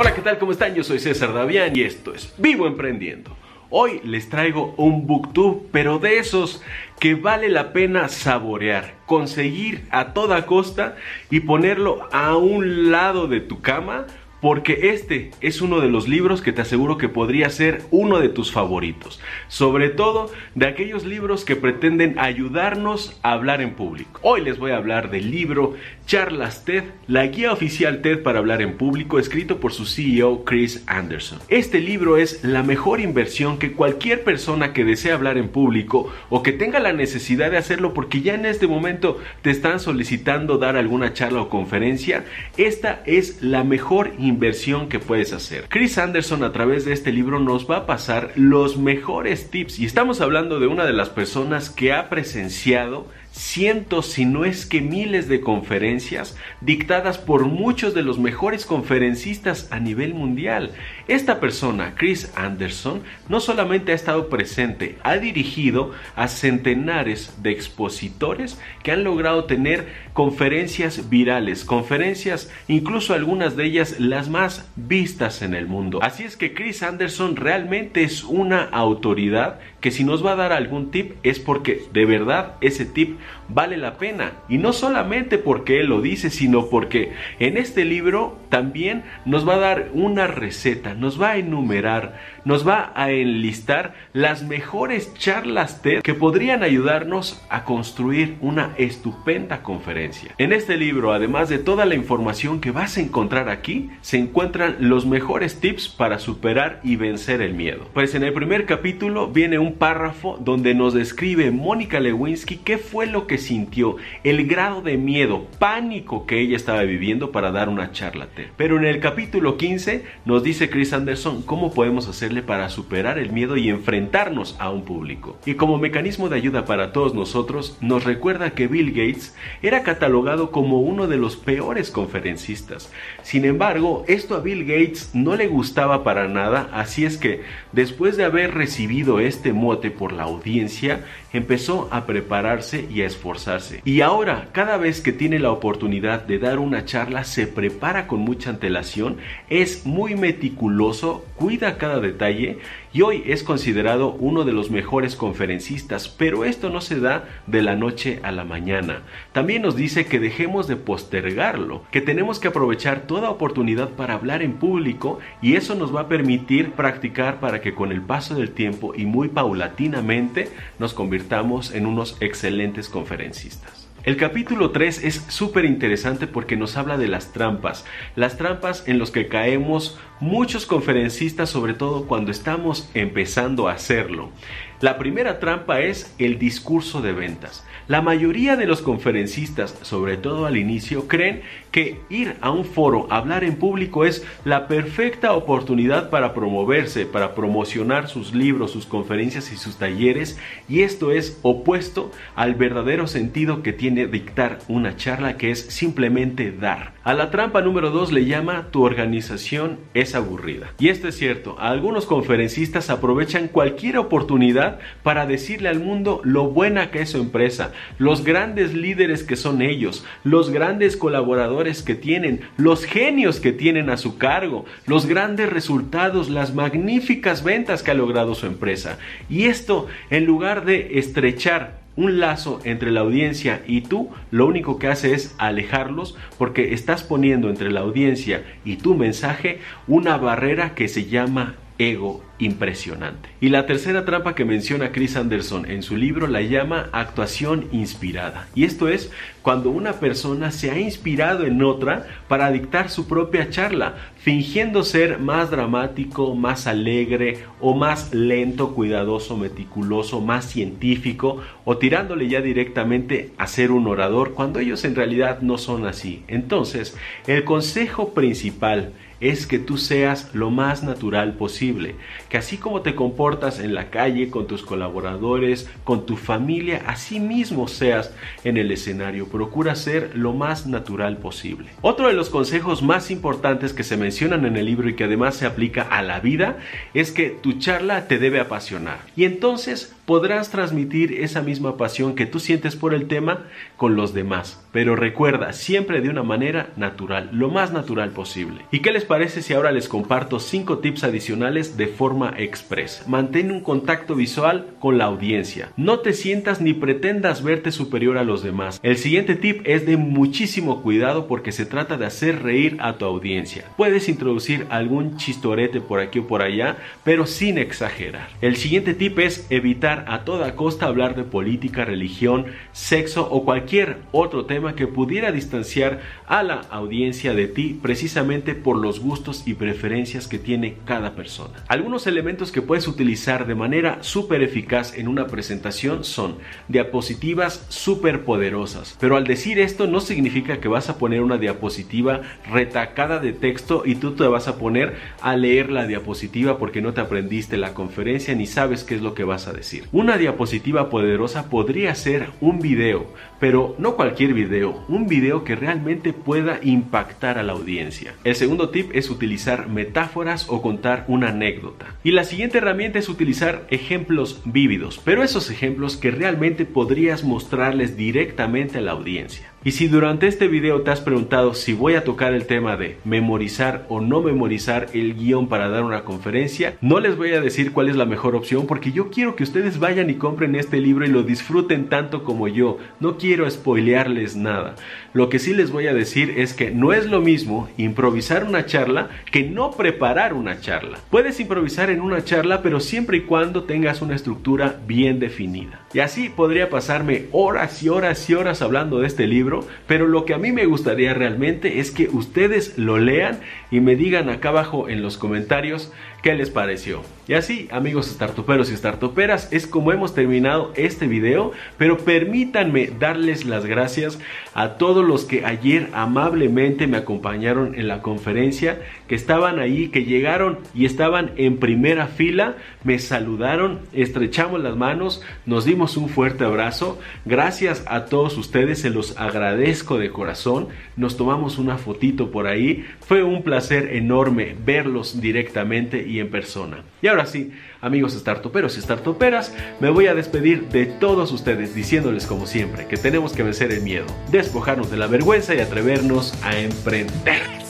Hola, ¿qué tal? ¿Cómo están? Yo soy César Davián y esto es Vivo Emprendiendo. Hoy les traigo un booktube, pero de esos que vale la pena saborear, conseguir a toda costa y ponerlo a un lado de tu cama porque este es uno de los libros que te aseguro que podría ser uno de tus favoritos, sobre todo de aquellos libros que pretenden ayudarnos a hablar en público. Hoy les voy a hablar del libro Charlas TED, la guía oficial TED para hablar en público, escrito por su CEO Chris Anderson. Este libro es la mejor inversión que cualquier persona que desee hablar en público o que tenga la necesidad de hacerlo porque ya en este momento te están solicitando dar alguna charla o conferencia, esta es la mejor inversión que puedes hacer. Chris Anderson a través de este libro nos va a pasar los mejores tips y estamos hablando de una de las personas que ha presenciado cientos, si no es que miles de conferencias dictadas por muchos de los mejores conferencistas a nivel mundial. Esta persona, Chris Anderson, no solamente ha estado presente, ha dirigido a centenares de expositores que han logrado tener conferencias virales, conferencias incluso algunas de ellas las más vistas en el mundo. Así es que Chris Anderson realmente es una autoridad que si nos va a dar algún tip es porque de verdad ese tip vale la pena. Y no solamente porque él lo dice, sino porque en este libro también nos va a dar una receta, nos va a enumerar, nos va a enlistar las mejores charlas TED que podrían ayudarnos a construir una estupenda conferencia. En este libro, además de toda la información que vas a encontrar aquí, se encuentran los mejores tips para superar y vencer el miedo. Pues en el primer capítulo viene un párrafo donde nos describe Mónica Lewinsky qué fue lo que sintió, el grado de miedo, pánico que ella estaba viviendo para dar una charla TED. Pero en el capítulo 15 nos dice Chris Anderson cómo podemos hacerle para superar el miedo y enfrentarnos a un público. Y como mecanismo de ayuda para todos nosotros, nos recuerda que Bill Gates era catalogado como uno de los peores conferencistas. Sin embargo, esto a Bill Gates no le gustaba para nada, así es que después de haber recibido este mote por la audiencia, empezó a prepararse y a esforzarse. Y ahora, cada vez que tiene la oportunidad de dar una charla, se prepara con mucha antelación, es muy meticuloso, cuida cada detalle y hoy es considerado uno de los mejores conferencistas, pero esto no se da de la noche a la mañana. También nos dice que dejemos de postergarlo, que tenemos que aprovechar toda oportunidad para hablar en público y eso nos va a permitir practicar para que con el paso del tiempo y muy paulatinamente nos convirtamos en unos excelentes conferencistas. El capítulo 3 es súper interesante porque nos habla de las trampas, las trampas en las que caemos muchos conferencistas, sobre todo cuando estamos empezando a hacerlo. La primera trampa es el discurso de ventas. La mayoría de los conferencistas, sobre todo al inicio, creen que ir a un foro, hablar en público es la perfecta oportunidad para promoverse, para promocionar sus libros, sus conferencias y sus talleres, y esto es opuesto al verdadero sentido que tiene dictar una charla que es simplemente dar. A la trampa número 2 le llama tu organización es aburrida. Y esto es cierto, algunos conferencistas aprovechan cualquier oportunidad para decirle al mundo lo buena que es su empresa, los grandes líderes que son ellos, los grandes colaboradores que tienen, los genios que tienen a su cargo, los grandes resultados, las magníficas ventas que ha logrado su empresa. Y esto, en lugar de estrechar un lazo entre la audiencia y tú, lo único que hace es alejarlos porque estás poniendo entre la audiencia y tu mensaje una barrera que se llama ego impresionante. Y la tercera trampa que menciona Chris Anderson en su libro la llama actuación inspirada. Y esto es cuando una persona se ha inspirado en otra para dictar su propia charla, fingiendo ser más dramático, más alegre o más lento, cuidadoso, meticuloso, más científico o tirándole ya directamente a ser un orador cuando ellos en realidad no son así. Entonces, el consejo principal es que tú seas lo más natural posible, que así como te comportas en la calle con tus colaboradores, con tu familia, así mismo seas en el escenario. Procura ser lo más natural posible. Otro de los consejos más importantes que se mencionan en el libro y que además se aplica a la vida es que tu charla te debe apasionar. Y entonces podrás transmitir esa misma pasión que tú sientes por el tema con los demás. Pero recuerda, siempre de una manera natural, lo más natural posible. ¿Y qué les parece si ahora les comparto 5 tips adicionales de forma express? Mantén un contacto visual con la audiencia. No te sientas ni pretendas verte superior a los demás. El siguiente tip es de muchísimo cuidado porque se trata de hacer reír a tu audiencia. Puedes introducir algún chistorete por aquí o por allá, pero sin exagerar. El siguiente tip es evitar a toda costa hablar de política, religión, sexo o cualquier otro tema que pudiera distanciar a la audiencia de ti precisamente por los gustos y preferencias que tiene cada persona. Algunos elementos que puedes utilizar de manera súper eficaz en una presentación son diapositivas súper poderosas, pero al decir esto no significa que vas a poner una diapositiva retacada de texto y tú te vas a poner a leer la diapositiva porque no te aprendiste la conferencia ni sabes qué es lo que vas a decir. Una diapositiva poderosa podría ser un video, pero no cualquier video, un video que realmente pueda impactar a la audiencia. El segundo tip es utilizar metáforas o contar una anécdota. Y la siguiente herramienta es utilizar ejemplos vívidos, pero esos ejemplos que realmente podrías mostrarles directamente a la audiencia. Y si durante este video te has preguntado si voy a tocar el tema de memorizar o no memorizar el guion para dar una conferencia, no les voy a decir cuál es la mejor opción porque yo quiero que ustedes vayan y compren este libro y lo disfruten tanto como yo. No quiero spoilearles nada. Lo que sí les voy a decir es que no es lo mismo improvisar una charla que no preparar una charla. Puedes improvisar en una charla pero siempre y cuando tengas una estructura bien definida. Y así podría pasarme horas y horas y horas hablando de este libro pero lo que a mí me gustaría realmente es que ustedes lo lean y me digan acá abajo en los comentarios qué les pareció. Y así, amigos startuperos y startuperas, es como hemos terminado este video, pero permítanme darles las gracias a todos los que ayer amablemente me acompañaron en la conferencia, que estaban ahí, que llegaron y estaban en primera fila, me saludaron, estrechamos las manos, nos dimos un fuerte abrazo. Gracias a todos ustedes, se los agradezco de corazón. Nos tomamos una fotito por ahí. Fue un placer enorme verlos directamente en persona. Y ahora sí, amigos startuperos y startuperas, me voy a despedir de todos ustedes diciéndoles como siempre que tenemos que vencer el miedo, despojarnos de la vergüenza y atrevernos a emprender.